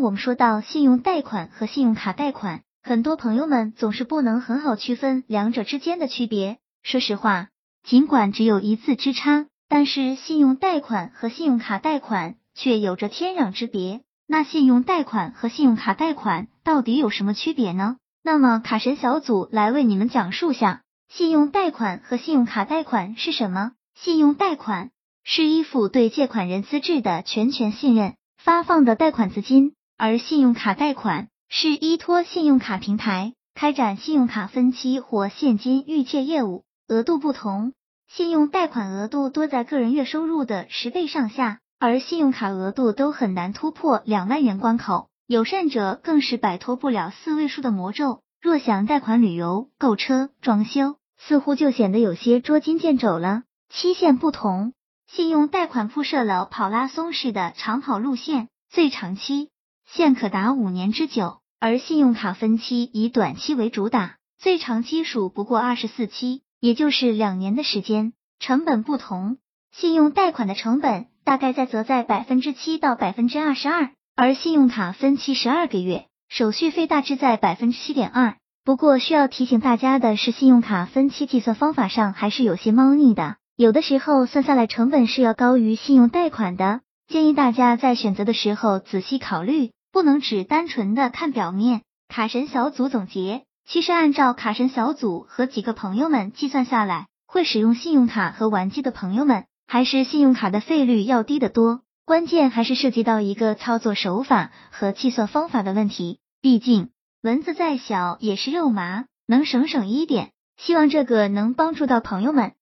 我们说到信用贷款和信用卡贷款，很多朋友们总是不能很好区分两者之间的区别。说实话，尽管只有一字之差，但是信用贷款和信用卡贷款却有着天壤之别。那信用贷款和信用卡贷款到底有什么区别呢？那么卡神小组来为你们讲述下，信用贷款和信用卡贷款是什么？信用贷款是依附对借款人资质的全权信任发放的贷款资金，而信用卡贷款是依托信用卡平台开展信用卡分期或现金预借业务，额度不同，信用贷款额度多在个人月收入的十倍上下。而信用卡额度都很难突破两万元关口，有甚者更是摆脱不了四位数的魔咒。若想贷款旅游、购车、装修，似乎就显得有些捉襟见肘了。期限不同，信用贷款铺设了跑拉松式的长跑路线，最长期限可达五年之久；而信用卡分期以短期为主打，最长期数不过二十四期，也就是两年的时间。成本不同，信用贷款的成本。大概在则在百分之七到百分之二十二，而信用卡分期十二个月，手续费大致在百分之七点二。不过需要提醒大家的是，信用卡分期计算方法上还是有些猫腻的，有的时候算下来成本是要高于信用贷款的。建议大家在选择的时候仔细考虑，不能只单纯的看表面。卡神小组总结，其实按照卡神小组和几个朋友们计算下来，会使用信用卡和玩机的朋友们。还是信用卡的费率要低得多，关键还是涉及到一个操作手法和计算方法的问题。毕竟蚊子再小也是肉麻，能省省一点。希望这个能帮助到朋友们。